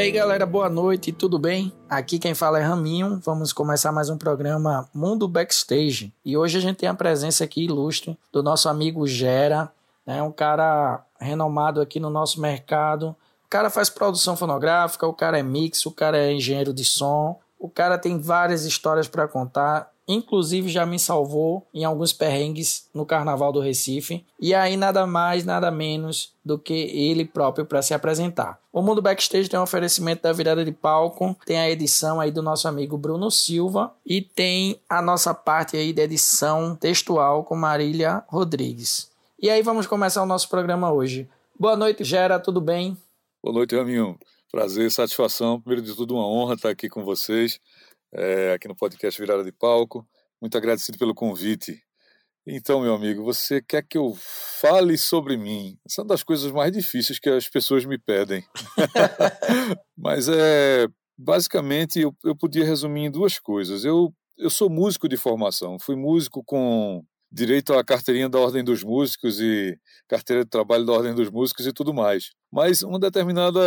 aí, galera, boa noite, tudo bem? Aqui quem fala é Raminho. Vamos começar mais um programa Mundo Backstage. E hoje a gente tem a presença aqui ilustre do nosso amigo Gera, né? Um cara renomado aqui no nosso mercado. O cara faz produção fonográfica, o cara é mix, o cara é engenheiro de som, o cara tem várias histórias para contar inclusive já me salvou em alguns perrengues no Carnaval do Recife. E aí nada mais, nada menos do que ele próprio para se apresentar. O Mundo Backstage tem um oferecimento da virada de palco, tem a edição aí do nosso amigo Bruno Silva e tem a nossa parte aí de edição textual com Marília Rodrigues. E aí vamos começar o nosso programa hoje. Boa noite, Gera, tudo bem? Boa noite, Raminho. Prazer, satisfação. Primeiro de tudo, uma honra estar aqui com vocês é, aqui no podcast Virada de Palco. Muito agradecido pelo convite. Então, meu amigo, você quer que eu fale sobre mim? Essa é uma das coisas mais difíceis que as pessoas me pedem. Mas é basicamente eu, eu podia resumir em duas coisas. Eu, eu sou músico de formação, fui músico com direito à carteirinha da Ordem dos Músicos e carteira de trabalho da Ordem dos Músicos e tudo mais. Mas uma determinada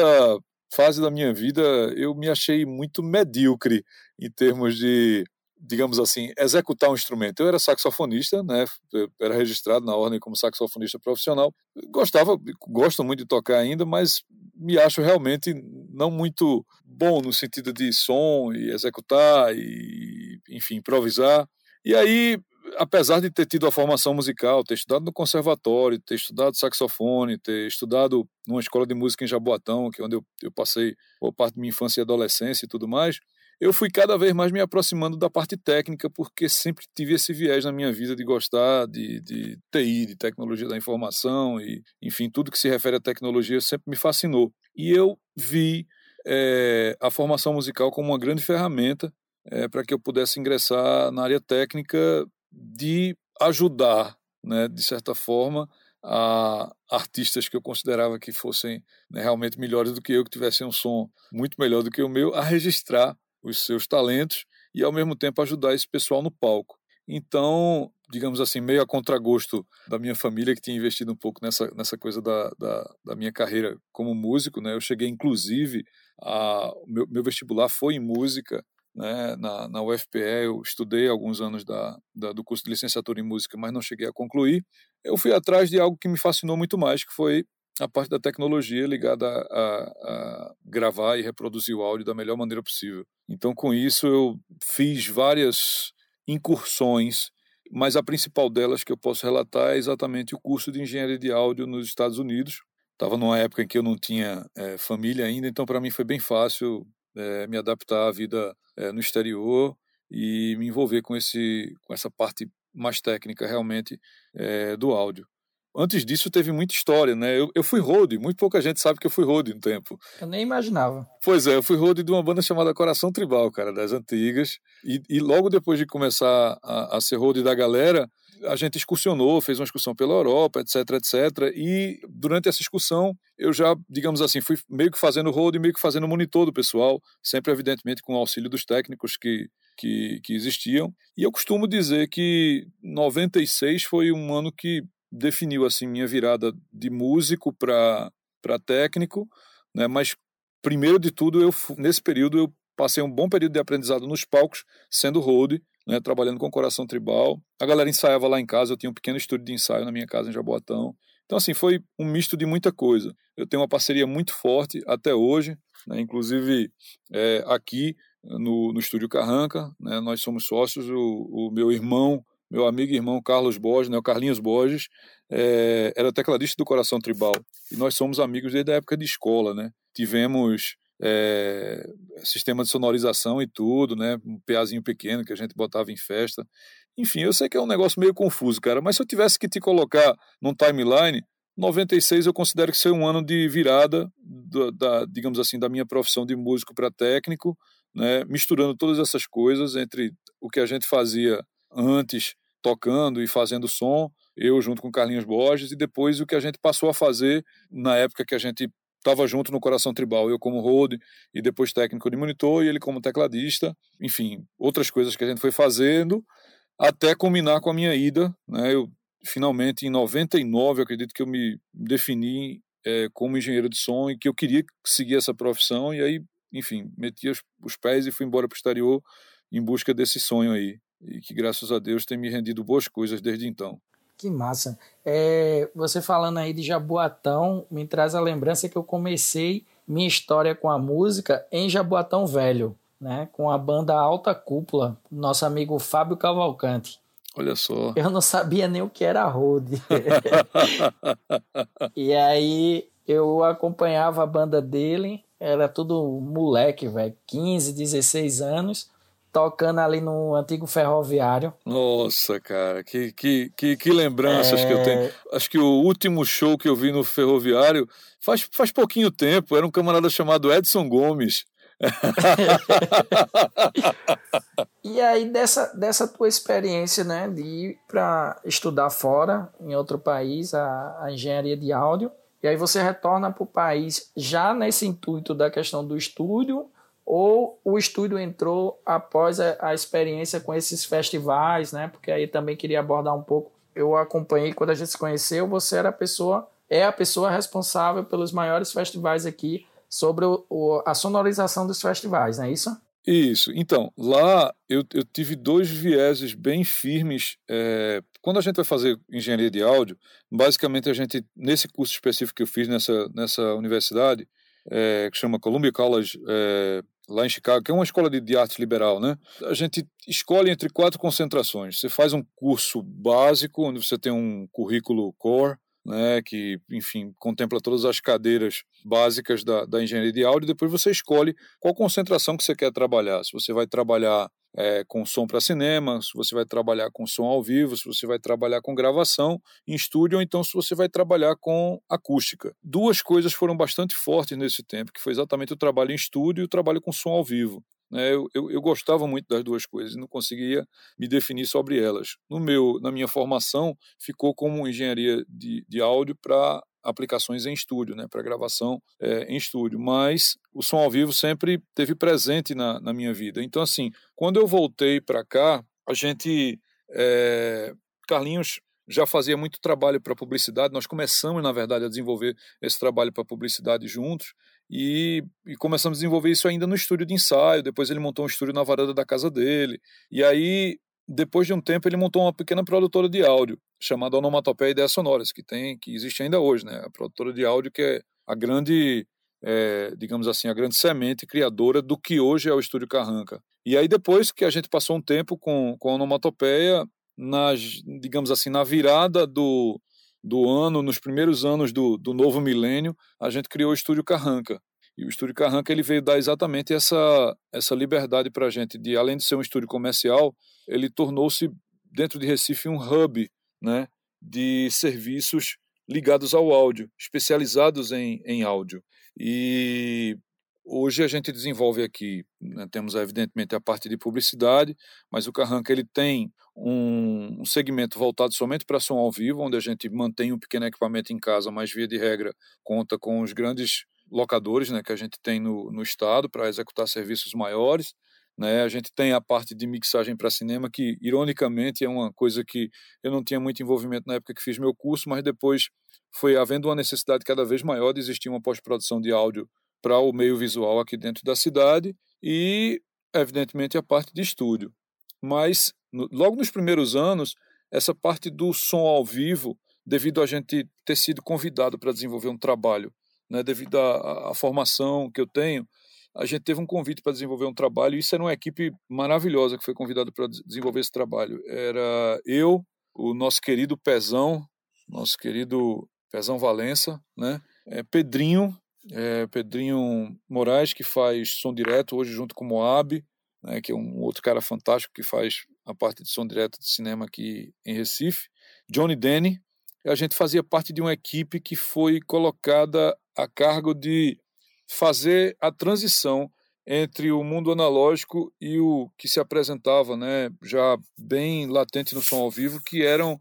fase da minha vida eu me achei muito medíocre em termos de, digamos assim, executar um instrumento. Eu era saxofonista, né? Eu era registrado na ordem como saxofonista profissional. Gostava, gosto muito de tocar ainda, mas me acho realmente não muito bom no sentido de som e executar e, enfim, improvisar. E aí apesar de ter tido a formação musical, ter estudado no conservatório, ter estudado saxofone, ter estudado numa escola de música em Jaboatão, que é onde eu, eu passei boa parte da minha infância e adolescência e tudo mais, eu fui cada vez mais me aproximando da parte técnica, porque sempre tive esse viés na minha vida de gostar de, de TI, de tecnologia da informação, e enfim, tudo que se refere à tecnologia sempre me fascinou. E eu vi é, a formação musical como uma grande ferramenta é, para que eu pudesse ingressar na área técnica de ajudar, né, de certa forma, a artistas que eu considerava que fossem né, realmente melhores do que eu, que tivessem um som muito melhor do que o meu, a registrar os seus talentos e, ao mesmo tempo, ajudar esse pessoal no palco. Então, digamos assim, meio a contragosto da minha família, que tinha investido um pouco nessa, nessa coisa da, da, da minha carreira como músico, né? Eu cheguei, inclusive, a, meu, meu vestibular foi em música, né, na, na UFPE, eu estudei alguns anos da, da, do curso de licenciatura em música, mas não cheguei a concluir. Eu fui atrás de algo que me fascinou muito mais, que foi a parte da tecnologia ligada a, a, gravar e reproduzir o áudio da melhor maneira possível. Então, com isso, eu fiz várias incursões, mas a principal delas que eu posso relatar é exatamente o curso de engenharia de áudio nos Estados Unidos. Estava numa época em que eu não tinha é, família ainda, então para mim foi bem fácil é, me adaptar à vida é, no exterior e me envolver com, esse, com essa parte mais técnica realmente é, do áudio. Antes disso teve muita história, né? Eu, eu fui road, muito pouca gente sabe que eu fui road um tempo. Eu nem imaginava. Pois é, eu fui road de uma banda chamada Coração Tribal, cara, das antigas. E, e logo depois de começar a, a ser road da galera, a gente excursionou, fez uma excursão pela Europa, etc, etc. E durante essa excursão, eu já, digamos assim, fui meio que fazendo road, meio que fazendo monitor do pessoal, sempre evidentemente com o auxílio dos técnicos que, que, que existiam. E eu costumo dizer que 96 foi um ano que definiu assim minha virada de músico para técnico, né? Mas primeiro de tudo, eu nesse período eu passei um bom período de aprendizado nos palcos, sendo road, né, trabalhando com coração tribal. A galera ensaiava lá em casa, eu tinha um pequeno estúdio de ensaio na minha casa em Jaboatão. Então, assim, foi um misto de muita coisa. Eu tenho uma parceria muito forte até hoje, né, inclusive é, aqui no, no Estúdio Carranca, né, nós somos sócios, o, o, meu irmão, meu amigo e irmão Carlos Borges, né, o Carlinhos Borges, é, era tecladista do Coração Tribal. E nós somos amigos desde a época de escola, né? Tivemos é, sistema de sonorização e tudo, né? Um peazinho pequeno que a gente botava em festa. Enfim, eu sei que é um negócio meio confuso, cara, mas se eu tivesse que te colocar num timeline, 96 eu considero que foi um ano de virada, da, da digamos assim, da minha profissão de músico para técnico, né? misturando todas essas coisas entre o que a gente fazia antes, tocando e fazendo som, eu junto com Carlinhos Borges, e depois o que a gente passou a fazer na época que a gente estava junto no Coração Tribal, eu como road e depois técnico de monitor e ele como tecladista, enfim, outras coisas que a gente foi fazendo até culminar com a minha ida, né? Eu finalmente em 99, eu acredito que eu me defini é, como engenheiro de som e que eu queria seguir essa profissão e aí, enfim, meti os, os pés e fui embora para o exterior em busca desse sonho aí e que graças a Deus tem me rendido boas coisas desde então. Que massa. É, você falando aí de Jaboatão me traz a lembrança que eu comecei minha história com a música em Jaboatão Velho, né? Com a banda Alta Cúpula, nosso amigo Fábio Cavalcante. Olha só. Eu não sabia nem o que era road. e aí eu acompanhava a banda dele, era tudo moleque, velho, 15, 16 anos, tocando ali no antigo ferroviário. Nossa, cara, que, que, que, que lembranças é... que eu tenho. É. Acho que o último show que eu vi no ferroviário faz, faz pouquinho tempo, era um camarada chamado Edson Gomes. e aí, dessa, dessa tua experiência, né, de ir para estudar fora, em outro país, a, a engenharia de áudio, e aí você retorna para o país já nesse intuito da questão do estúdio, ou o estúdio entrou após a, a experiência com esses festivais, né? Porque aí também queria abordar um pouco. Eu acompanhei quando a gente se conheceu, você era a pessoa, é a pessoa responsável pelos maiores festivais aqui sobre o, o, a sonorização dos festivais, não é isso? Isso. Então, lá eu, eu tive dois vieses bem firmes. É, quando a gente vai fazer engenharia de áudio, basicamente a gente, nesse curso específico que eu fiz nessa, nessa universidade, é, que chama Columbia College, é, lá em Chicago, que é uma escola de, de arte liberal, né? A gente escolhe entre quatro concentrações. Você faz um curso básico, onde você tem um currículo core, né, que, enfim, contempla todas as cadeiras básicas da, da engenharia de áudio, e depois você escolhe qual concentração que você quer trabalhar. Se você vai trabalhar é, com som para cinema, se você vai trabalhar com som ao vivo, se você vai trabalhar com gravação em estúdio, ou então se você vai trabalhar com acústica. Duas coisas foram bastante fortes nesse tempo, que foi exatamente o trabalho em estúdio e o trabalho com som ao vivo. Né? Eu, eu, eu, gostava muito das duas coisas e não conseguia me definir sobre elas. No meu, na minha formação, ficou como engenharia de, de áudio para aplicações em estúdio, né, para gravação é, em estúdio. Mas o som ao vivo sempre teve presente na, na minha vida. Então, assim, quando eu voltei para cá, a gente. É, Carlinhos já fazia muito trabalho para publicidade. Nós começamos, na verdade, a desenvolver esse trabalho para publicidade juntos. E, e, começamos a desenvolver isso ainda no estúdio de ensaio. Depois ele montou um estúdio na varanda da casa dele. E aí, depois de um tempo, ele montou uma pequena produtora de áudio chamada Onomatopeia Ideias Sonoras, que tem, que existe ainda hoje, né? A produtora de áudio que é a grande, é, digamos assim, a grande semente criadora do que hoje é o estúdio Carranca. E aí depois que a gente passou um tempo com, com a Onomatopeia, nas, digamos assim, na virada do do ano, nos primeiros anos do, do novo milênio, a gente criou o Estúdio Carranca. E o Estúdio Carranca ele veio dar exatamente essa, essa liberdade para a gente, de além de ser um estúdio comercial, ele tornou-se, dentro de Recife, um hub né, de serviços ligados ao áudio, especializados em, em áudio. E Hoje a gente desenvolve aqui, né, temos evidentemente a parte de publicidade, mas o Carranca ele tem um, um, segmento voltado somente para som ao vivo, onde a gente mantém um pequeno equipamento em casa, mas via de regra conta com os grandes locadores né, que a gente tem no, no estado para executar serviços maiores. Né? A gente tem a parte de mixagem para cinema, que ironicamente é uma coisa que eu não tinha muito envolvimento na época que fiz meu curso, mas depois foi havendo uma necessidade cada vez maior de existir uma pós-produção de áudio para o meio visual aqui dentro da cidade e, evidentemente, a parte de estúdio. Mas, no, logo nos primeiros anos, essa parte do som ao vivo, devido a gente ter sido convidado para desenvolver um trabalho, né, devido à formação que eu tenho, a gente teve um convite para desenvolver um trabalho, e isso era uma equipe maravilhosa que foi convidada para desenvolver esse trabalho. Era eu, o nosso querido Pezão, nosso querido Pezão Valença, né? É, Pedrinho, é, Pedrinho Moraes, que faz som direto hoje junto com o Moab, né, que é um outro cara fantástico que faz a parte de som direto de cinema aqui em Recife. Johnny Denny. A gente fazia parte de uma equipe que foi colocada a cargo de fazer a transição entre o mundo analógico e o que se apresentava, né, já bem latente no som ao vivo, que eram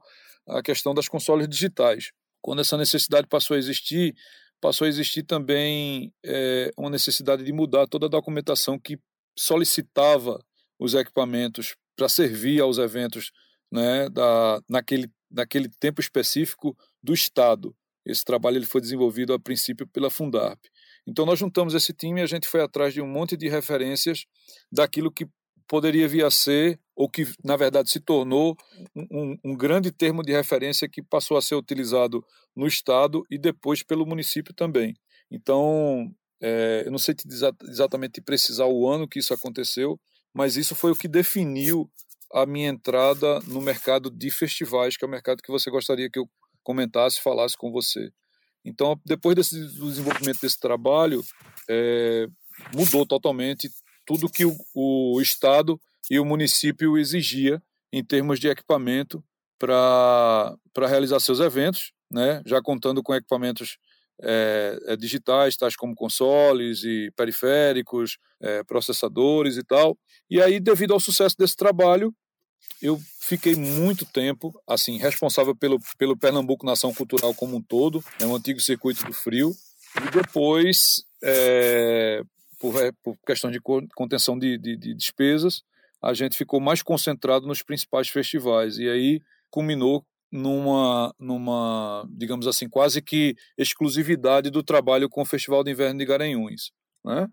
a questão das consoles digitais. Quando essa necessidade passou a existir, passou a existir também é, uma necessidade de mudar toda a documentação que solicitava os equipamentos para servir aos eventos né, da, naquele, naquele tempo específico do Estado. Esse trabalho ele foi desenvolvido a princípio pela Fundarp. Então nós juntamos esse time e a gente foi atrás de um monte de referências daquilo que poderia vir a ser, ou que na verdade se tornou, um, um, grande termo de referência que passou a ser utilizado no Estado e depois pelo município também. Então, é, eu não sei te exatamente precisar o ano que isso aconteceu, mas isso foi o que definiu a minha entrada no mercado de festivais, que é o mercado que você gostaria que eu comentasse, falasse com você. Então, depois desse do desenvolvimento desse trabalho, é, mudou totalmente tudo que o, o Estado e o município exigia em termos de equipamento para realizar seus eventos, né? já contando com equipamentos é, digitais, tais como consoles e periféricos, é, processadores e tal. E aí, devido ao sucesso desse trabalho, eu fiquei muito tempo assim responsável pelo, pelo Pernambuco Nação Cultural como um todo, é um antigo circuito do frio, e depois, é, por, por questão de contenção de, de, de despesas, a gente ficou mais concentrado nos principais festivais, e aí culminou numa, numa, digamos assim, quase que exclusividade do trabalho com o Festival de Inverno de Garanhuns. Né?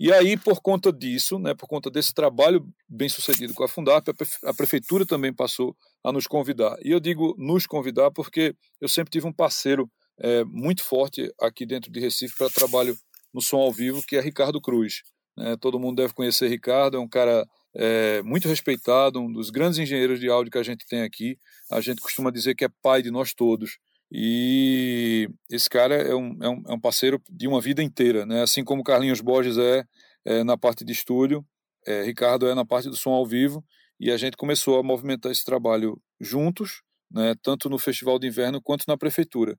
E aí, por conta disso, né, por conta desse trabalho bem sucedido com a Fundap, a prefeitura também passou a nos convidar. E eu digo nos convidar porque eu sempre tive um parceiro é, muito forte aqui dentro de Recife para trabalho no som ao vivo, que é Ricardo Cruz. Né? Todo mundo deve conhecer Ricardo, é um cara é, muito respeitado, um dos grandes engenheiros de áudio que a gente tem aqui. A gente costuma dizer que é pai de nós todos. E esse cara é um, é um, é um parceiro de uma vida inteira, né? assim como Carlinhos Borges é, é na parte de estúdio, é, Ricardo é na parte do som ao vivo, e a gente começou a movimentar esse trabalho juntos, né? tanto no Festival de Inverno quanto na Prefeitura.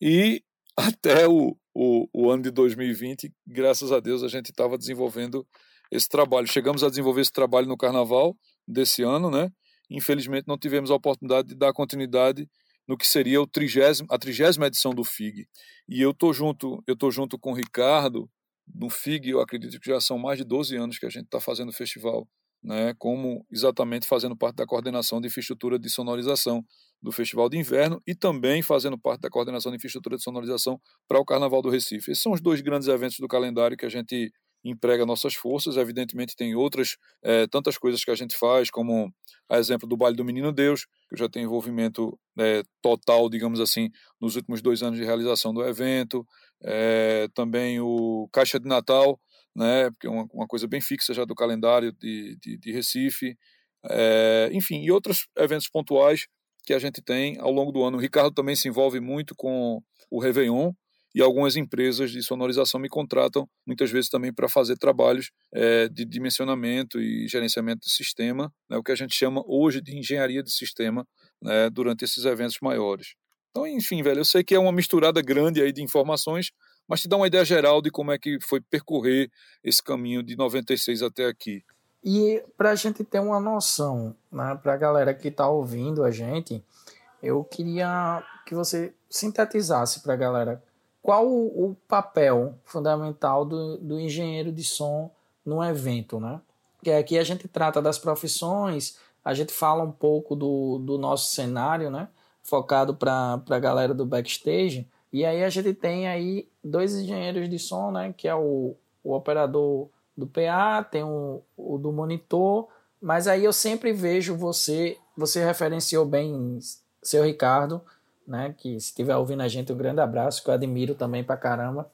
E até o, o, o ano de 2020, graças a Deus, a gente estava desenvolvendo esse trabalho. Chegamos a desenvolver esse trabalho no Carnaval desse ano, né? Infelizmente não tivemos a oportunidade de dar continuidade no que seria o trigésimo, a trigésima edição do FIG. E eu tô junto, eu tô junto com o Ricardo no FIG, eu acredito que já são mais de 12 anos que a gente está fazendo o festival, né, como exatamente fazendo parte da coordenação de infraestrutura de sonorização do Festival de Inverno e também fazendo parte da coordenação de infraestrutura de sonorização para o Carnaval do Recife. Esses são os dois grandes eventos do calendário que a gente emprega nossas forças. Evidentemente, tem outras é, tantas coisas que a gente faz, como a exemplo do Baile do Menino Deus, que já tem envolvimento é, total, digamos assim, nos últimos dois anos de realização do evento. É, também o Caixa de Natal, né, que é uma, uma, coisa bem fixa já do calendário de, de, de Recife. enfim, e outros eventos pontuais que a gente tem ao longo do ano. O Ricardo também se envolve muito com o Réveillon, e algumas empresas de sonorização me contratam muitas vezes também para fazer trabalhos é, de dimensionamento e gerenciamento de sistema, né, o que a gente chama hoje de engenharia de sistema né, durante esses eventos maiores. Então, enfim, velho, eu sei que é uma misturada grande aí de informações, mas te dá uma ideia geral de como é que foi percorrer esse caminho de 96 até aqui. E para a gente ter uma noção, né, para a galera que está ouvindo a gente, eu queria que você sintetizasse para a galera qual o, o papel fundamental do, do engenheiro de som num evento, né? Que aqui a gente trata das profissões, a gente fala um pouco do, do nosso cenário, né? Focado para a galera do backstage. E aí a gente tem aí dois engenheiros de som, né? Que é o, o operador do PA, tem o, o do monitor. Mas aí eu sempre vejo você, você referenciou bem, seu Ricardo, né? Que se estiver ouvindo a gente, um grande abraço, que eu admiro também pra caramba.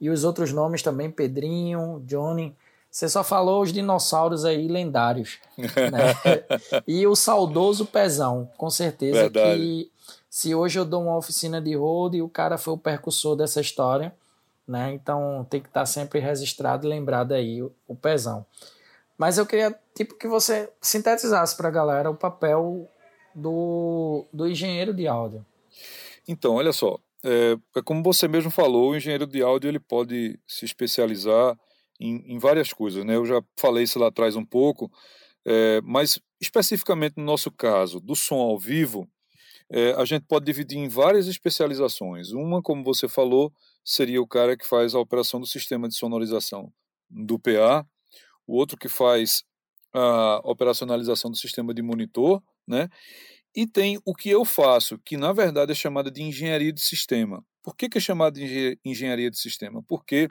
E os outros nomes também, Pedrinho, Johnny. Você só falou os dinossauros aí lendários. Né? e o saudoso Pezão, com certeza Verdade. que se hoje eu dou uma oficina de road, o cara foi o percussor dessa história, né? Então tem que estar tá sempre registrado e lembrado aí o, o Pezão. Mas eu queria tipo que você sintetizasse para a galera o papel do, do engenheiro de áudio. Então, olha só, é, é, como você mesmo falou, o engenheiro de áudio ele pode se especializar em, em várias coisas, né? Eu já falei isso lá atrás um pouco, é, mas especificamente no nosso caso do som ao vivo, é, a gente pode dividir em várias especializações. Uma, como você falou, seria o cara que faz a operação do sistema de sonorização do PA, o outro que faz a operacionalização do sistema de monitor, né? E tem o que eu faço, que na verdade é chamada de engenharia de sistema. Por que, que é chamado de engenharia de sistema? Porque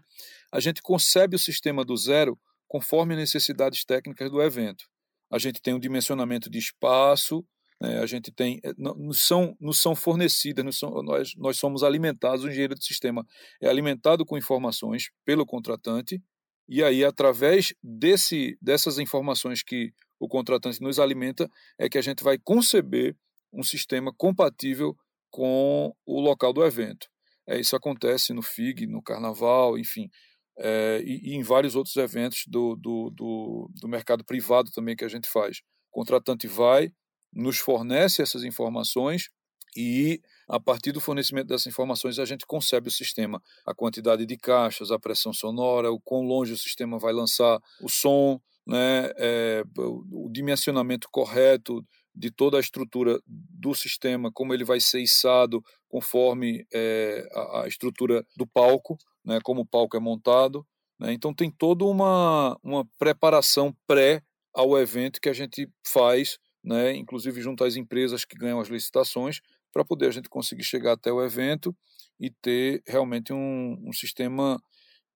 a gente concebe o sistema do zero conforme as necessidades técnicas do evento. A gente tem um dimensionamento de espaço, né, a gente tem. Eh, nos são, nos são fornecidas, nos são, nós, nós somos alimentados, o engenheiro de sistema é alimentado com informações pelo contratante, e aí, através desse, dessas informações que o contratante nos alimenta, é que a gente vai conceber um sistema compatível com o local do evento. É, isso acontece no FIG, no Carnaval, enfim, é, e, e, em vários outros eventos do, do, do, do, mercado privado também que a gente faz. O contratante vai, nos fornece essas informações e, a partir do fornecimento dessas informações, a gente concebe o sistema, a quantidade de caixas, a pressão sonora, o quão longe o sistema vai lançar o som, né, é, o dimensionamento correto de toda a estrutura do sistema, como ele vai ser içado conforme é, a, a, estrutura do palco, né, como o palco é montado. Né, então tem toda uma, uma preparação pré ao evento que a gente faz, né, inclusive junto às empresas que ganham as licitações, para poder a gente conseguir chegar até o evento e ter realmente um, um sistema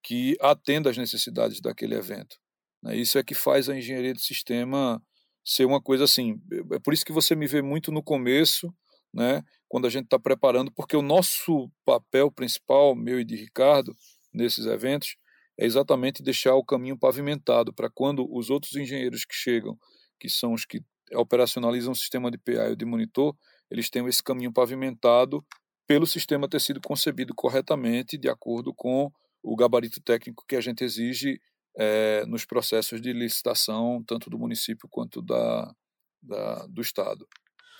que atenda às necessidades daquele evento. Né. Isso é que faz a engenharia de sistema ser uma coisa assim. É por isso que você me vê muito no começo, né, quando a gente está preparando, porque o nosso papel principal, meu e de Ricardo, nesses eventos, é exatamente deixar o caminho pavimentado para quando os outros engenheiros que chegam, que são os que operacionalizam o sistema de PA e de monitor, eles tenham esse caminho pavimentado pelo sistema ter sido concebido corretamente, de acordo com o gabarito técnico que a gente exige é, nos processos de licitação, tanto do município quanto da, da, do Estado.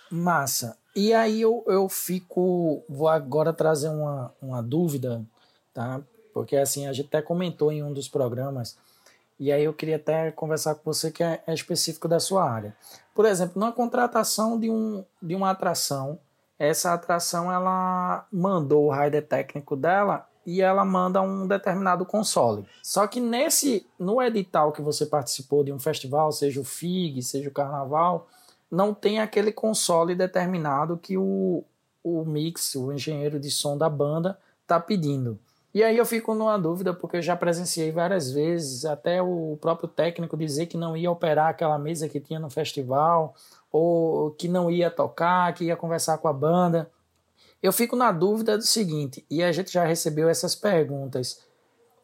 Massa. E aí eu, eu fico. Vou agora trazer uma, uma dúvida, tá? Porque assim, a gente até comentou em um dos programas, e aí eu queria até conversar com você que é, é específico da sua área. Por exemplo, na contratação de, um, de uma atração, essa atração ela mandou o rider técnico dela e ela manda um determinado console. Só que nesse no edital que você participou de um festival, seja o FIG, seja o Carnaval, não tem aquele console determinado que o, o mix, o engenheiro de som da banda está pedindo. E aí eu fico numa dúvida, porque eu já presenciei várias vezes, até o próprio técnico dizer que não ia operar aquela mesa que tinha no festival, ou que não ia tocar, que ia conversar com a banda. Eu fico na dúvida do seguinte, e a gente já recebeu essas perguntas.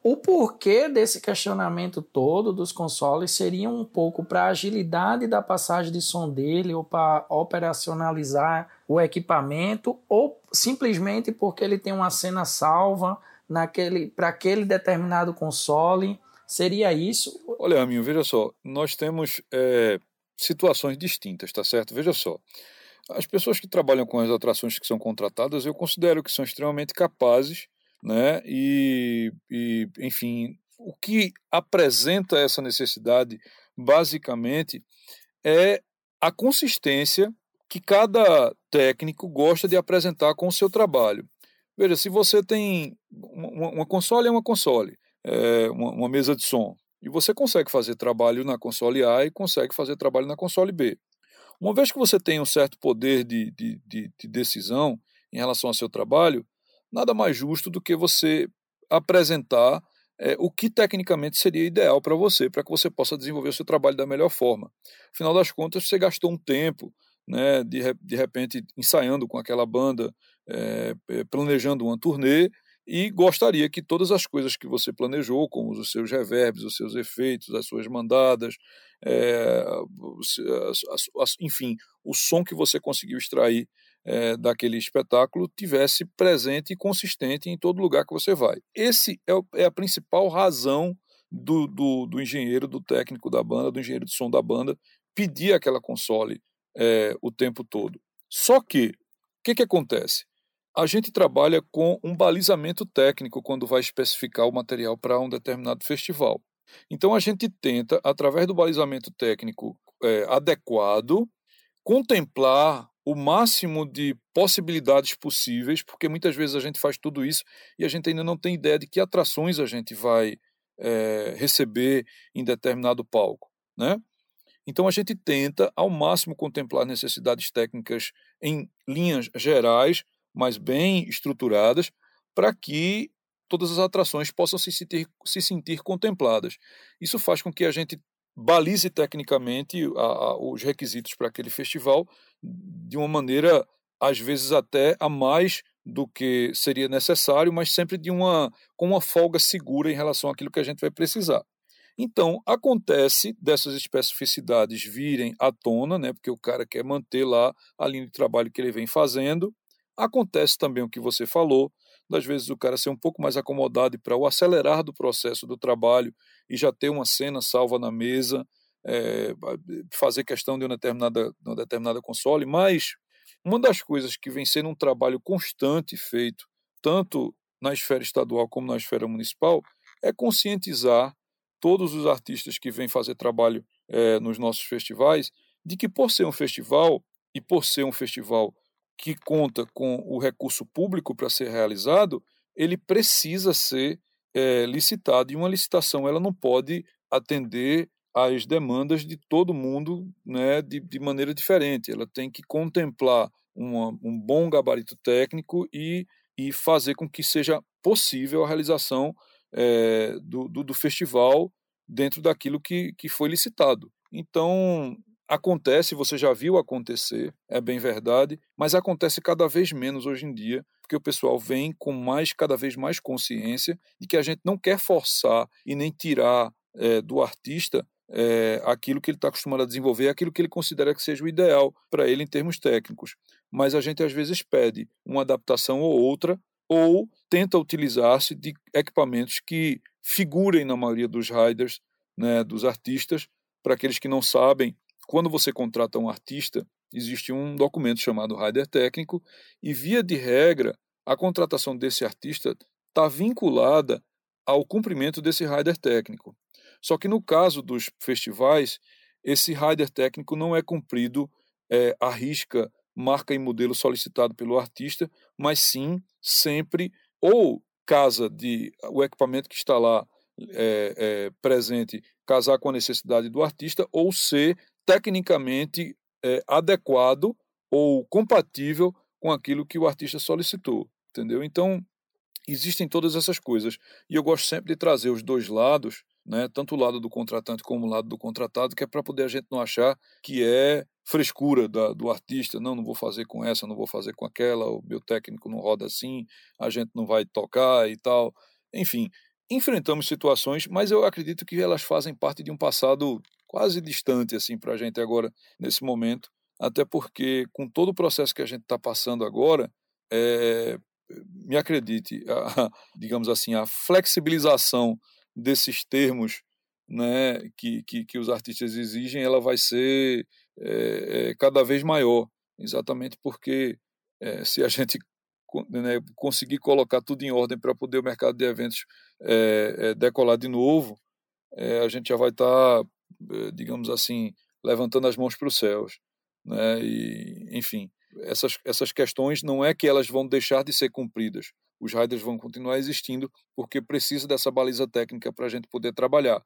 O porquê desse questionamento todo dos consoles seria um pouco para a agilidade da passagem de som dele ou para operacionalizar o equipamento ou simplesmente porque ele tem uma cena salva naquele para aquele determinado console? Seria isso? Olha, amigo, veja só, nós temos é, situações distintas, tá certo? Veja só. As pessoas que trabalham com as atrações que são contratadas, eu considero que são extremamente capazes, né? E, e enfim, o que apresenta essa necessidade, basicamente, é a consistência que cada técnico gosta de apresentar com o seu trabalho. Veja, se você tem uma, uma console é uma console, é uma, uma mesa de som, e você consegue fazer trabalho na console A e consegue fazer trabalho na console B. Uma vez que você tem um certo poder de, de, de, de decisão em relação ao seu trabalho, nada mais justo do que você apresentar é, o que tecnicamente seria ideal para você, para que você possa desenvolver o seu trabalho da melhor forma. Afinal das contas, você gastou um tempo, né, de, de repente, ensaiando com aquela banda, é, planejando uma turnê, e gostaria que todas as coisas que você planejou, como os seus reverbs, os seus efeitos, as suas mandadas, é, enfim, o som que você conseguiu extrair é, daquele espetáculo tivesse presente e consistente em todo lugar que você vai. Esse é, é a principal razão do, do, do, engenheiro, do técnico da banda, do engenheiro de som da banda, pedir aquela console o tempo todo. Só que, o que, que acontece? A gente trabalha com um balizamento técnico quando vai especificar o material para um determinado festival. Então a gente tenta, através do balizamento técnico é, adequado, contemplar o máximo de possibilidades possíveis, porque muitas vezes a gente faz tudo isso e a gente ainda não tem ideia de que atrações a gente vai é, receber em determinado palco, né? Então a gente tenta ao máximo contemplar necessidades técnicas em linhas gerais mas bem estruturadas, para que todas as atrações possam se sentir, se sentir contempladas. Isso faz com que a gente balize tecnicamente a, a, os requisitos para aquele festival de uma maneira, às vezes até a mais do que seria necessário, mas sempre de uma com uma folga segura em relação àquilo que a gente vai precisar. Então, acontece dessas especificidades virem à tona, né, porque o cara quer manter lá a linha de trabalho que ele vem fazendo. Acontece também o que você falou, das vezes o cara ser um pouco mais acomodado para o acelerar do processo do trabalho e já ter uma cena salva na mesa, é, fazer questão de uma determinada, de uma determinada console, mas uma das coisas que vem sendo um trabalho constante feito, tanto na esfera estadual como na esfera municipal, é conscientizar todos os artistas que vêm fazer trabalho é, nos nossos festivais de que, por ser um festival e por ser um festival que conta com o recurso público para ser realizado, ele precisa ser é, licitado. E uma licitação ela não pode atender às demandas de todo mundo né, de, de maneira diferente. Ela tem que contemplar uma, um bom gabarito técnico e, e fazer com que seja possível a realização é, do, do, do festival dentro daquilo que, que foi licitado. Então, Acontece, você já viu acontecer, é bem verdade, mas acontece cada vez menos hoje em dia, porque o pessoal vem com mais, cada vez mais consciência de que a gente não quer forçar e nem tirar é, do artista é, aquilo que ele está acostumado a desenvolver, aquilo que ele considera que seja o ideal para ele em termos técnicos. Mas a gente às vezes pede uma adaptação ou outra, ou tenta utilizar-se de equipamentos que figurem na maioria dos riders, né, dos artistas. Para aqueles que não sabem, quando você contrata um artista, existe um documento chamado rider técnico e, via de regra, a contratação desse artista está vinculada ao cumprimento desse rider técnico. Só que no caso dos festivais, esse rider técnico não é cumprido é, à risca, marca e modelo solicitado pelo artista, mas sim sempre ou casa de o equipamento que está lá é, é, presente casar com a necessidade do artista ou ser tecnicamente é, adequado ou compatível com aquilo que o artista solicitou, entendeu? Então, existem todas essas coisas. E eu gosto sempre de trazer os dois lados, né, tanto o lado do contratante como o lado do contratado, que é para poder a gente não achar que é frescura da, do artista, não, não vou fazer com essa, não vou fazer com aquela, o meu técnico não roda assim, a gente não vai tocar e tal. Enfim, enfrentamos situações, mas eu acredito que elas fazem parte de um passado quase distante assim para a gente agora nesse momento, até porque com todo o processo que a gente está passando agora, é, me acredite, a, digamos assim, a flexibilização desses termos né, que, que, que os artistas exigem, ela vai ser é, é, cada vez maior, exatamente porque se a gente né, conseguir colocar tudo em ordem para poder o mercado de eventos decolar de novo, a gente já vai estar tá digamos assim, levantando as mãos para os céus. Né? E, enfim, essas, essas questões não é que elas vão deixar de ser cumpridas. Os riders vão continuar existindo porque precisa dessa baliza técnica para a gente poder trabalhar.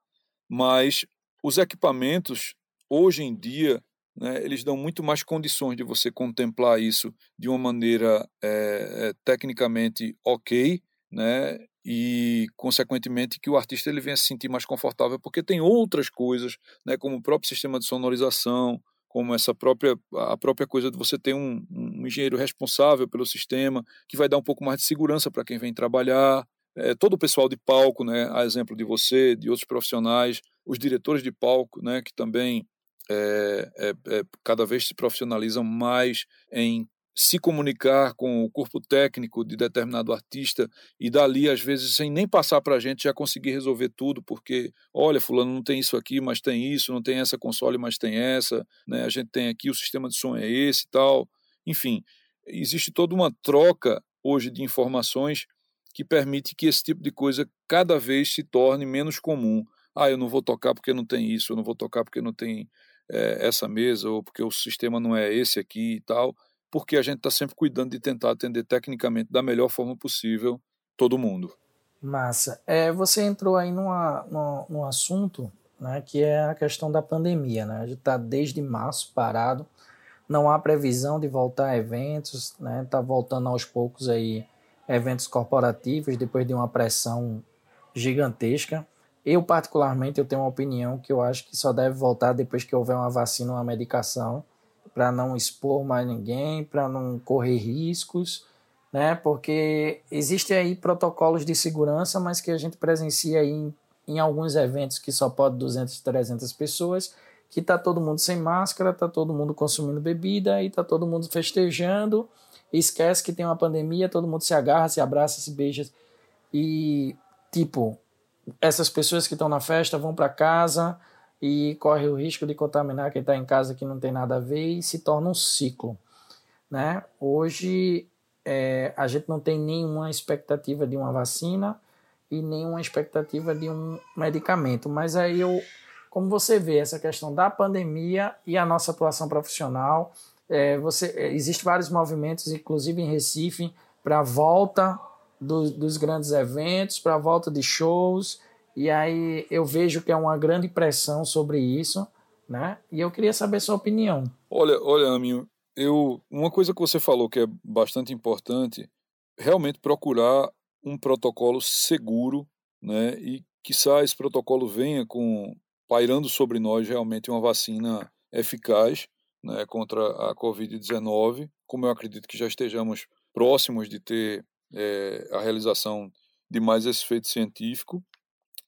Mas os equipamentos, hoje em dia, né, eles dão muito mais condições de você contemplar isso de uma maneira é, tecnicamente ok, né, e consequentemente que o artista ele venha se sentir mais confortável porque tem outras coisas, né, como o próprio sistema de sonorização, como essa própria a própria coisa de você ter um, um engenheiro responsável pelo sistema que vai dar um pouco mais de segurança para quem vem trabalhar, é, todo o pessoal de palco, né, a exemplo de você, de outros profissionais, os diretores de palco, né, que também é, é, é, cada vez se profissionalizam mais em se comunicar com o corpo técnico de determinado artista e dali, às vezes, sem nem passar para a gente, já conseguir resolver tudo, porque, olha, fulano não tem isso aqui, mas tem isso, não tem essa console, mas tem essa, né? a gente tem aqui, o sistema de som é esse e tal. Enfim, existe toda uma troca hoje de informações que permite que esse tipo de coisa cada vez se torne menos comum. Ah, eu não vou tocar porque não tem isso, eu não vou tocar porque não tem é, essa mesa, ou porque o sistema não é esse aqui e tal porque a gente está sempre cuidando de tentar atender tecnicamente da melhor forma possível todo mundo. Massa. É, você entrou aí numa, numa, num assunto né, que é a questão da pandemia. Né? A gente está desde março parado, não há previsão de voltar a eventos, está né? Tá voltando aos poucos aí eventos corporativos depois de uma pressão gigantesca. Eu, particularmente, eu tenho uma opinião que eu acho que só deve voltar depois que houver uma vacina, uma medicação, para não expor mais ninguém, para não correr riscos, né? Porque existem aí protocolos de segurança, mas que a gente presencia aí em, em alguns eventos que só pode 200, 300 pessoas, que tá todo mundo sem máscara, tá todo mundo consumindo bebida e tá todo mundo festejando, esquece que tem uma pandemia, todo mundo se agarra, se abraça, se beija e tipo, essas pessoas que estão na festa vão para casa e corre o risco de contaminar quem está em casa que não tem nada a ver e se torna um ciclo. Né? Hoje é, a gente não tem nenhuma expectativa de uma vacina e nenhuma expectativa de um medicamento, mas aí eu, como você vê essa questão da pandemia e a nossa atuação profissional, é, você é, existe vários movimentos, inclusive em Recife, para a volta do, dos grandes eventos, para a volta de shows, e aí eu vejo que é uma grande pressão sobre isso, né? E eu queria saber sua opinião. Olha, olha, Aminho, eu uma coisa que você falou que é bastante importante, realmente procurar um protocolo seguro, né? E que esse protocolo venha com pairando sobre nós realmente uma vacina eficaz, né, contra a COVID-19, como eu acredito que já estejamos próximos de ter é, a realização de mais esse feito científico.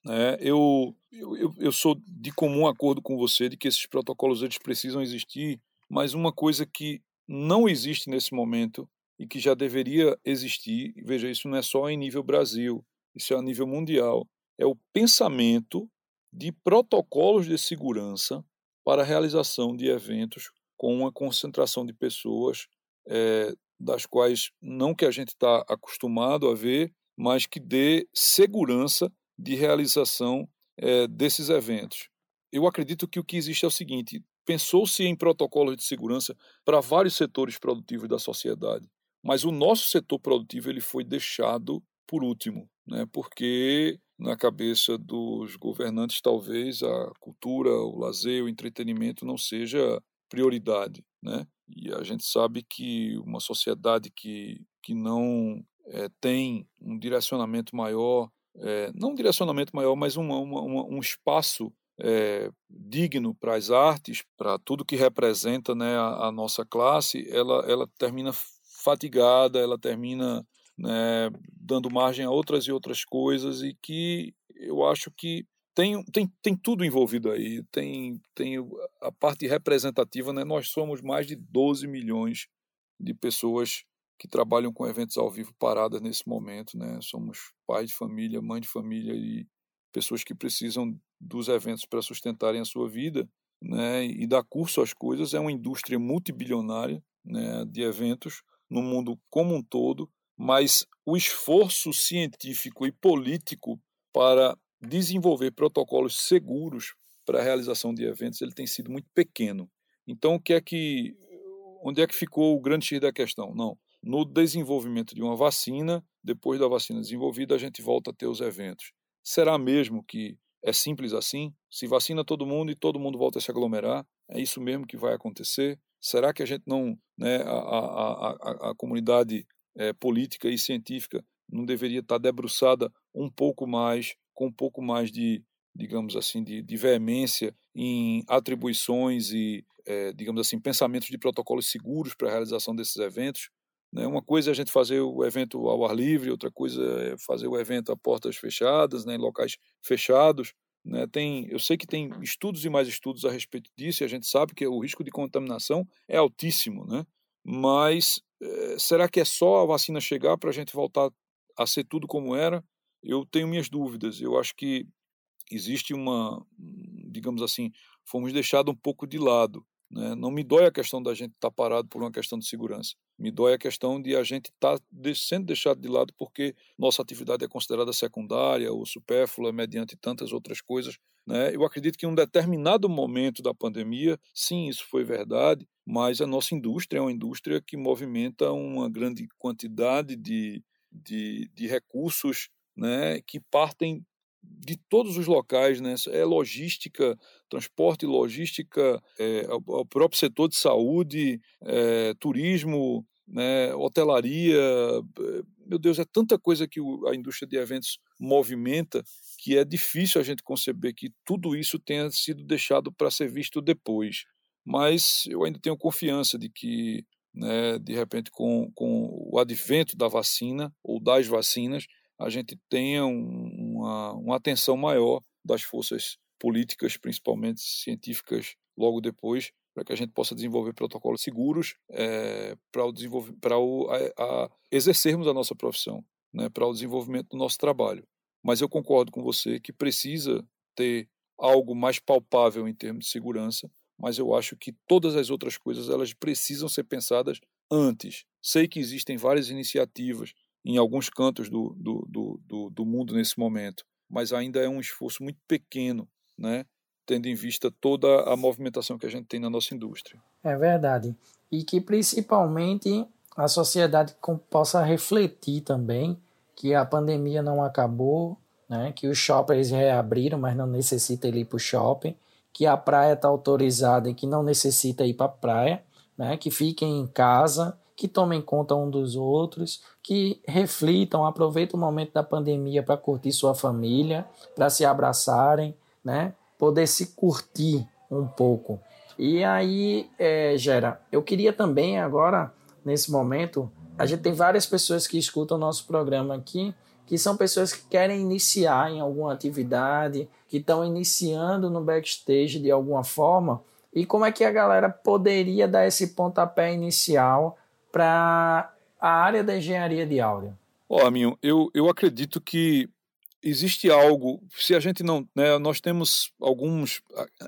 Né? Eu, eu, eu sou de comum acordo com você de que esses protocolos eles precisam existir, mas uma coisa que não existe nesse momento e que já deveria existir, veja, isso não é só em nível Brasil, isso é a nível mundial, é o pensamento de protocolos de segurança para a realização de eventos com uma concentração de pessoas é, das quais não que a gente está acostumado a ver, mas que dê segurança de realização é, desses eventos. Eu acredito que o que existe é o seguinte: pensou-se em protocolos de segurança para vários setores produtivos da sociedade, mas o nosso setor produtivo ele foi deixado por último, né? Porque na cabeça dos governantes talvez a cultura, o lazer, o entretenimento não seja prioridade, né? E a gente sabe que uma sociedade que, que não é, tem um direcionamento maior, é, não um direcionamento maior, mas uma, uma, um espaço é, digno para as artes, para tudo que representa né, a, a, nossa classe, ela, ela termina fatigada, ela termina né, dando margem a outras e outras coisas, e que eu acho que tem, tem, tem tudo envolvido aí. Tem, tem a parte representativa, né? Nós somos mais de 12 milhões de pessoas que trabalham com eventos ao vivo paradas nesse momento, né? Somos pai de família, mãe de família e pessoas que precisam dos eventos para sustentarem a sua vida, né? E dar curso às coisas. É uma indústria multibilionária, né? De eventos no mundo como um todo, mas o esforço científico e político para desenvolver protocolos seguros para a realização de eventos ele tem sido muito pequeno. Então, o que é que, onde é que ficou o grande X da questão? Não, no desenvolvimento de uma vacina, depois da vacina desenvolvida, a gente volta a ter os eventos. Será mesmo que é simples assim? Se vacina todo mundo e todo mundo volta a se aglomerar, é isso mesmo que vai acontecer? Será que a gente não, né, a, a, a, a comunidade é, política e científica não deveria estar debruçada um pouco mais com um pouco mais de, digamos assim, de, de veemência em atribuições e, é, digamos assim, pensamentos de protocolos seguros para a realização desses eventos. Né? Uma coisa é a gente fazer o evento ao ar livre, outra coisa é fazer o evento a portas fechadas, né, em locais fechados. Né? Tem, eu sei que tem estudos e mais estudos a respeito disso, e a gente sabe que o risco de contaminação é altíssimo, né? mas é, será que é só a vacina chegar para a gente voltar a ser tudo como era? eu tenho minhas dúvidas. Eu acho que existe uma, digamos assim, fomos deixados um pouco de lado. Né? Não me dói a questão da gente estar tá parado por uma questão de segurança. Me dói a questão de a gente estar tá sendo deixado de lado porque nossa atividade é considerada secundária ou supérflua mediante tantas outras coisas. Né? Eu acredito que em um determinado momento da pandemia, sim, isso foi verdade, mas a nossa indústria é uma indústria que movimenta uma grande quantidade de, de, de recursos né, que partem de todos os locais, né? É logística, transporte, logística, é, o próprio setor de saúde, é, turismo, né, hotelaria, meu Deus, é tanta coisa que a indústria de eventos movimenta que é difícil a gente conceber que tudo isso tenha sido deixado para ser visto depois. Mas eu ainda tenho confiança de que, né, de repente, com, com o advento da vacina ou das vacinas, a gente tenha um, uma, uma atenção maior das forças políticas, principalmente científicas, logo depois, para que a gente possa desenvolver protocolos seguros é, para o para o, a, a exercermos a nossa profissão, né, para o desenvolvimento do nosso trabalho. Mas eu concordo com você que precisa ter algo mais palpável em termos de segurança, mas eu acho que todas as outras coisas elas precisam ser pensadas antes. Sei que existem várias iniciativas em alguns cantos do, do, do, do, do mundo nesse momento, mas ainda é um esforço muito pequeno, né? Tendo em vista toda a movimentação que a gente tem na nossa indústria. É verdade. E que principalmente a sociedade possa refletir também que a pandemia não acabou, né? que os shoppings reabriram, mas não necessita ir para o shopping, que a praia está autorizada e que não necessita ir para a praia, né? que fiquem em casa, que tomem conta um dos outros, que reflitam, aproveitem o momento da pandemia para curtir sua família, para se abraçarem, né? Poder se curtir um pouco. E aí, é, Gera, eu queria também agora, nesse momento, a gente tem várias pessoas que escutam o nosso programa aqui, que são pessoas que querem iniciar em alguma atividade, que estão iniciando no backstage de alguma forma. E como é que a galera poderia dar esse pontapé inicial para a área da engenharia de áudio? Ó, oh, eu, eu acredito que existe algo, se a gente não, né, nós temos alguns,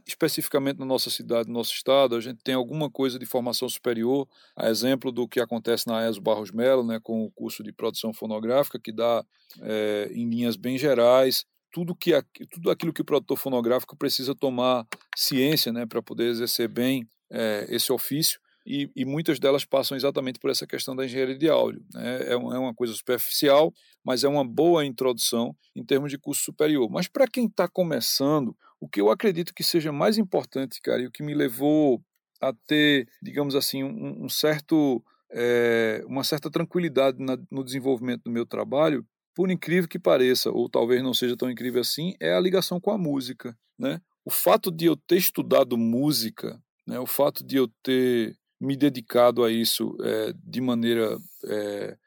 especificamente na nossa cidade, no nosso estado, a gente tem alguma coisa de formação superior, a exemplo do que acontece na ESO Barros Melo, né, com o curso de produção fonográfica, que dá, é, em linhas bem gerais, tudo, que, tudo aquilo que o produtor fonográfico precisa tomar ciência né, para poder exercer bem é, esse ofício e, e, muitas delas passam exatamente por essa questão da engenharia de áudio. Né? É, uma, é uma coisa superficial, mas é uma boa introdução em termos de curso superior. Mas para quem está começando, o que eu acredito que seja mais importante, cara, e o que me levou a ter, digamos assim, um, um certo, é, uma certa tranquilidade na, no desenvolvimento do meu trabalho, por incrível que pareça, ou talvez não seja tão incrível assim, é a ligação com a música. Né? O fato de eu ter estudado música, né, o fato de eu ter me dedicado a isso é, de maneira é,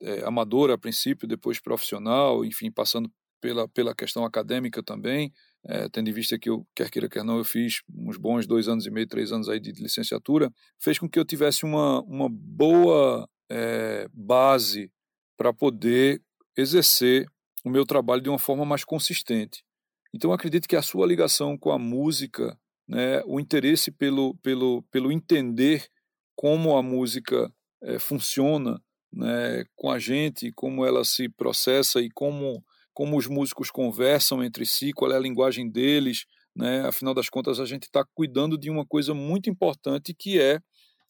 é, amadora a princípio, depois profissional, enfim, passando pela, pela questão acadêmica também, tendo em vista que eu, quer queira, quer não, eu fiz uns bons dois anos e meio, três anos aí de licenciatura, fez com que eu tivesse uma, uma boa base para poder exercer o meu trabalho de uma forma mais consistente. Então, acredito que a sua ligação com a música, né, o interesse pelo, pelo, pelo entender como a música é, funciona né, com a gente, como ela se processa e como, como os músicos conversam entre si, qual é a linguagem deles. Né? Afinal das contas, a gente está cuidando de uma coisa muito importante que é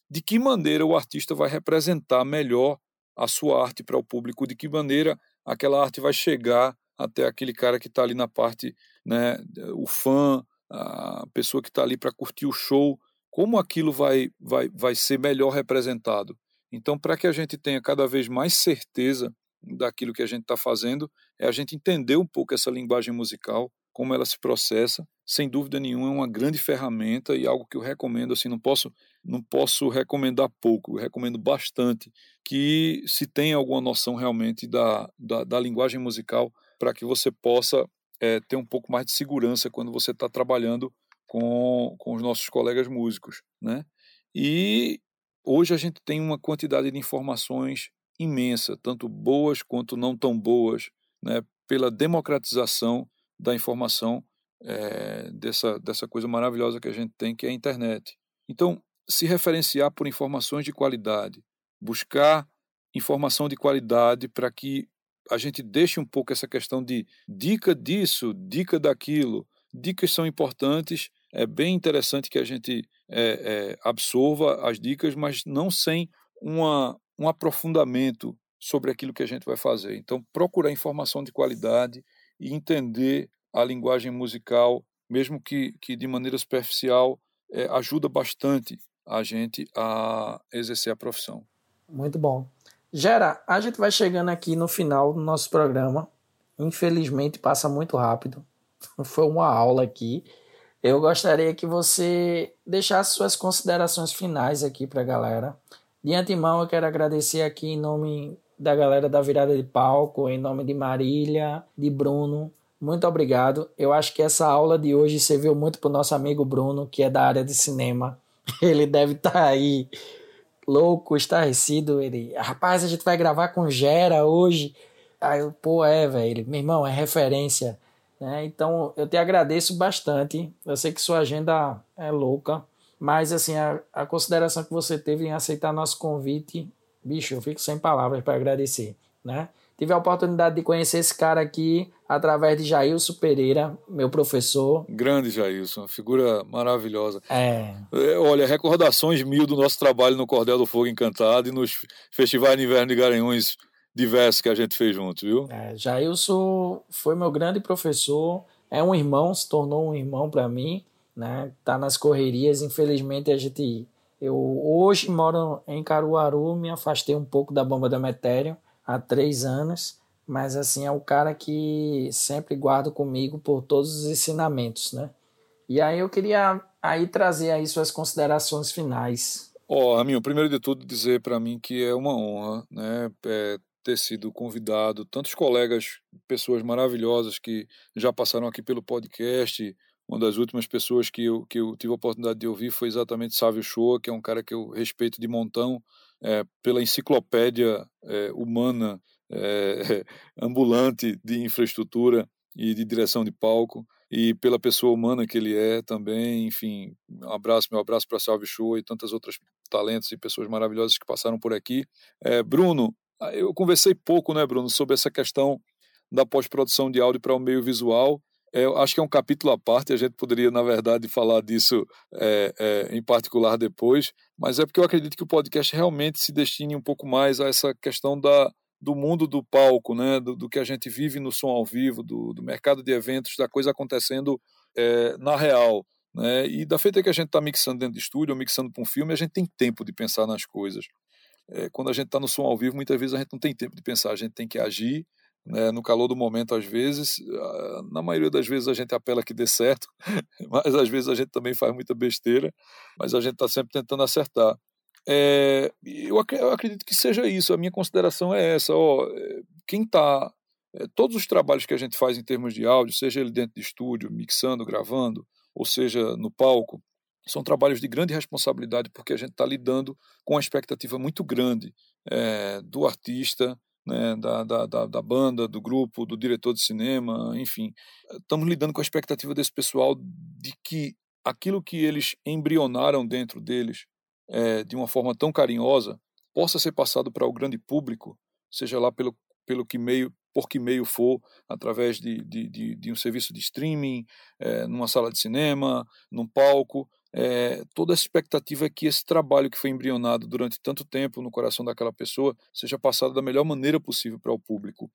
de que maneira o artista vai representar melhor a sua arte para o público, de que maneira aquela arte vai chegar até aquele cara que está ali na parte, né, o fã, a pessoa que está ali para curtir o show como aquilo vai, vai, vai ser melhor representado. Então, para que a gente tenha cada vez mais certeza daquilo que a gente está fazendo, é a gente entender um pouco essa linguagem musical, como ela se processa. Sem dúvida nenhuma, é uma grande ferramenta e algo que eu recomendo. Assim, não posso, não posso recomendar pouco, eu recomendo bastante que se tenha alguma noção realmente da, da, da linguagem musical para que você possa é, ter um pouco mais de segurança quando você está trabalhando com, com os nossos colegas músicos, né? E hoje a gente tem uma quantidade de informações imensa, tanto boas quanto não tão boas, né? Pela democratização da informação é, dessa, dessa coisa maravilhosa que a gente tem, que é a internet. Então, se referenciar por informações de qualidade, buscar informação de qualidade para que a gente deixe um pouco essa questão de dica disso, dica daquilo. Dicas são importantes, é bem interessante que a gente é, é, absorva as dicas, mas não sem uma, um aprofundamento sobre aquilo que a gente vai fazer. Então, procurar informação de qualidade e entender a linguagem musical, mesmo que, que de maneira superficial, é, ajuda bastante a gente a exercer a profissão. Muito bom. Gera, a gente vai chegando aqui no final do nosso programa. Infelizmente passa muito rápido. Foi uma aula aqui. Eu gostaria que você deixasse suas considerações finais aqui para a galera. De antemão, eu quero agradecer aqui em nome da galera da virada de palco, em nome de Marília, de Bruno. Muito obrigado. Eu acho que essa aula de hoje serviu muito para o nosso amigo Bruno, que é da área de cinema. Ele deve estar tá aí louco, estarrecido. Ele, rapaz, a gente vai gravar com Gera hoje. Aí eu, pô, é, velho. Meu irmão, é referência. Né? Então, eu te agradeço bastante. Eu sei que sua agenda é louca, mas assim, a, a consideração que você teve em aceitar nosso convite, bicho, eu fico sem palavras para agradecer, né? Tive a oportunidade de conhecer esse cara aqui através de Jailson Pereira, meu professor. Grande Jailson, uma figura maravilhosa. É. é. Olha, recordações mil do nosso trabalho no Cordel do Fogo Encantado e nos festivais de inverno de Garanhuns diversos que a gente fez juntos, viu? É, Jailson foi meu grande professor, é um irmão, se tornou um irmão para mim, né? Tá nas correrias, infelizmente a gente eu hoje moro em Caruaru, me afastei um pouco da bomba da Metério, há três anos, mas assim é o cara que sempre guardo comigo por todos os ensinamentos, né? E aí eu queria aí trazer aí suas considerações finais. Ó, oh, Raminho, primeiro de tudo dizer para mim que é uma honra, né, é, ter sido convidado, tantos colegas, pessoas maravilhosas que já passaram aqui pelo podcast. Uma das últimas pessoas que eu, que eu tive a oportunidade de ouvir foi exatamente Sávio Shoa, que é um cara que eu respeito de montão é, pela enciclopédia é, humana é, ambulante de infraestrutura e de direção de palco e pela pessoa humana que ele é também, enfim, um abraço, meu abraço para Salve Show e tantas outras talentos e pessoas maravilhosas que passaram por aqui. É, Bruno, eu conversei pouco, né, Bruno, sobre essa questão da pós-produção de áudio para o meio visual é, eu acho que é um capítulo à parte, a gente poderia, na verdade, falar disso é, é, em particular depois, mas é porque eu acredito que o podcast realmente se destine um pouco mais a essa questão da, do mundo do palco, né? do, do que a gente vive no som ao vivo, do, do mercado de eventos, da coisa acontecendo é, na real. Né? E da feita que a gente está mixando dentro de estúdio, ou mixando para um filme, a gente tem tempo de pensar nas coisas. É, quando a gente está no som ao vivo, muitas vezes a gente não tem tempo de pensar, a gente tem que agir né, no calor do momento às vezes. Ah, na maioria das vezes a gente apela que dê certo, mas às vezes a gente também faz muita besteira, mas a gente está sempre tentando acertar. É, eu, acredito que seja isso, a minha consideração é essa. Ó, eh, quem está. É, todos os trabalhos que a gente faz em termos de áudio, seja ele dentro de estúdio, mixando, gravando, ou seja no palco, são trabalhos de grande responsabilidade porque a gente está lidando com uma expectativa muito grande é, do artista, né, da, da, da, da, banda, do grupo, do diretor de cinema, enfim. Estamos lidando com a expectativa desse pessoal de que aquilo que eles embrionaram dentro deles é, de uma forma tão carinhosa possa ser passado para o grande público, seja lá pelo, pelo que meio, por que meio for, através de, de, de, de um serviço de streaming, é, numa sala de cinema, num palco, é, toda a expectativa é que esse trabalho que foi embrionado durante tanto tempo no coração daquela pessoa seja passado da melhor maneira possível para o público.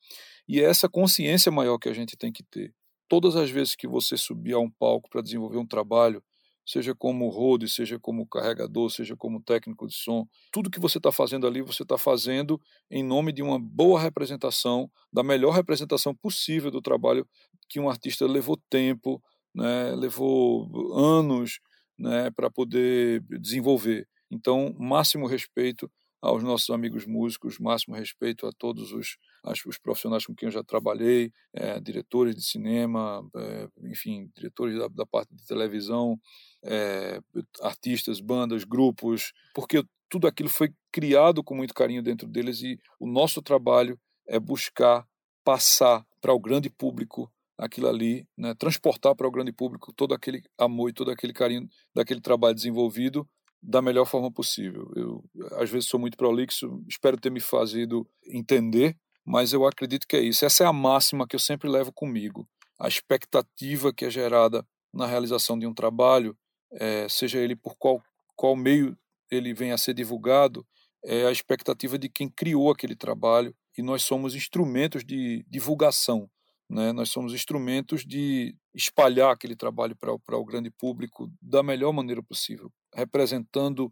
E é essa consciência maior que a gente tem que ter. Todas as vezes que você subir a um palco para desenvolver um trabalho, seja como road, seja como carregador, seja como técnico de som, tudo que você está fazendo ali, você está fazendo em nome de uma boa representação, da melhor representação possível do trabalho que um artista levou tempo, né, levou anos, né, para poder desenvolver. Então, máximo respeito aos nossos amigos músicos, máximo respeito a todos os, os profissionais com quem eu já trabalhei, é, diretores de cinema, é, enfim, diretores da, da, parte de televisão, é, artistas, bandas, grupos, porque tudo aquilo foi criado com muito carinho dentro deles e o nosso trabalho é buscar passar para o grande público aquilo ali, né, transportar para o grande público todo aquele amor e todo aquele carinho daquele trabalho desenvolvido da melhor forma possível. Eu, às vezes, sou muito prolixo, espero ter me fazido entender, mas eu acredito que é isso. Essa é a máxima que eu sempre levo comigo. A expectativa que é gerada na realização de um trabalho, é, seja ele por qual, qual meio ele venha a ser divulgado, é a expectativa de quem criou aquele trabalho e nós somos instrumentos de divulgação né? Nós somos instrumentos de espalhar aquele trabalho para o grande público da melhor maneira possível, representando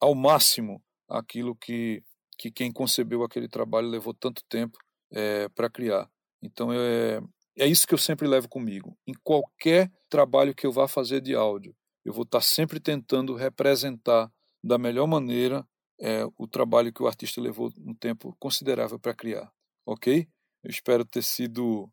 ao máximo aquilo que que quem concebeu aquele trabalho levou tanto tempo é, para criar. Então é, é isso que eu sempre levo comigo. Em qualquer trabalho que eu vá fazer de áudio, eu vou estar sempre tentando representar da melhor maneira é, o trabalho que o artista levou um tempo considerável para criar. Ok? Eu espero ter sido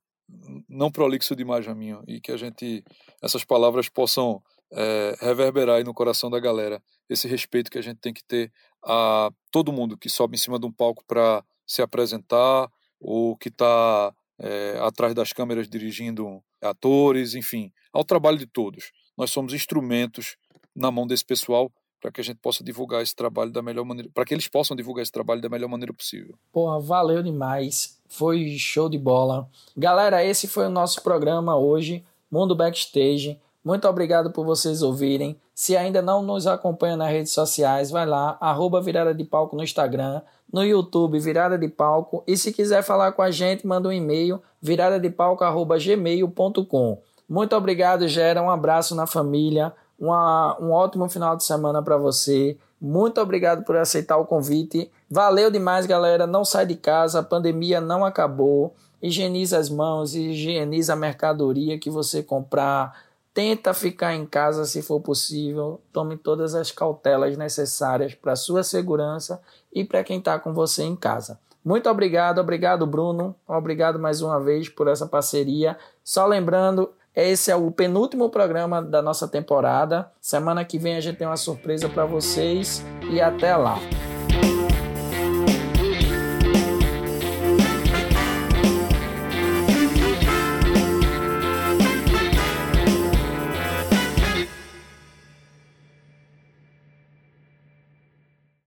não prolixo demais, Jaminho, e que a gente, essas palavras possam é, reverberar aí no coração da galera esse respeito que a gente tem que ter a todo mundo que sobe em cima de um palco para se apresentar ou que está é, atrás das câmeras dirigindo atores, enfim, ao trabalho de todos. Nós somos instrumentos na mão desse pessoal para que a gente possa divulgar esse trabalho da melhor maneira, para que eles possam divulgar esse trabalho da melhor maneira possível. Porra, valeu demais. Foi show de bola. Galera, esse foi o nosso programa hoje, Mundo Backstage. Muito obrigado por vocês ouvirem. Se ainda não nos acompanha nas redes sociais, vai lá, arroba Virada de Palco no Instagram, no YouTube, Virada de Palco. E se quiser falar com a gente, manda um e-mail, viradadepalco.gmail.com. Muito obrigado, Gera. Um abraço na família. Uma, um ótimo final de semana para você. Muito obrigado por aceitar o convite. Valeu demais, galera. Não sai de casa, a pandemia não acabou. Higieniza as mãos, higieniza a mercadoria que você comprar. Tenta ficar em casa se for possível. Tome todas as cautelas necessárias para sua segurança e para quem está com você em casa. Muito obrigado, obrigado Bruno, obrigado mais uma vez por essa parceria. Só lembrando, esse é o penúltimo programa da nossa temporada. Semana que vem a gente tem uma surpresa para vocês e até lá.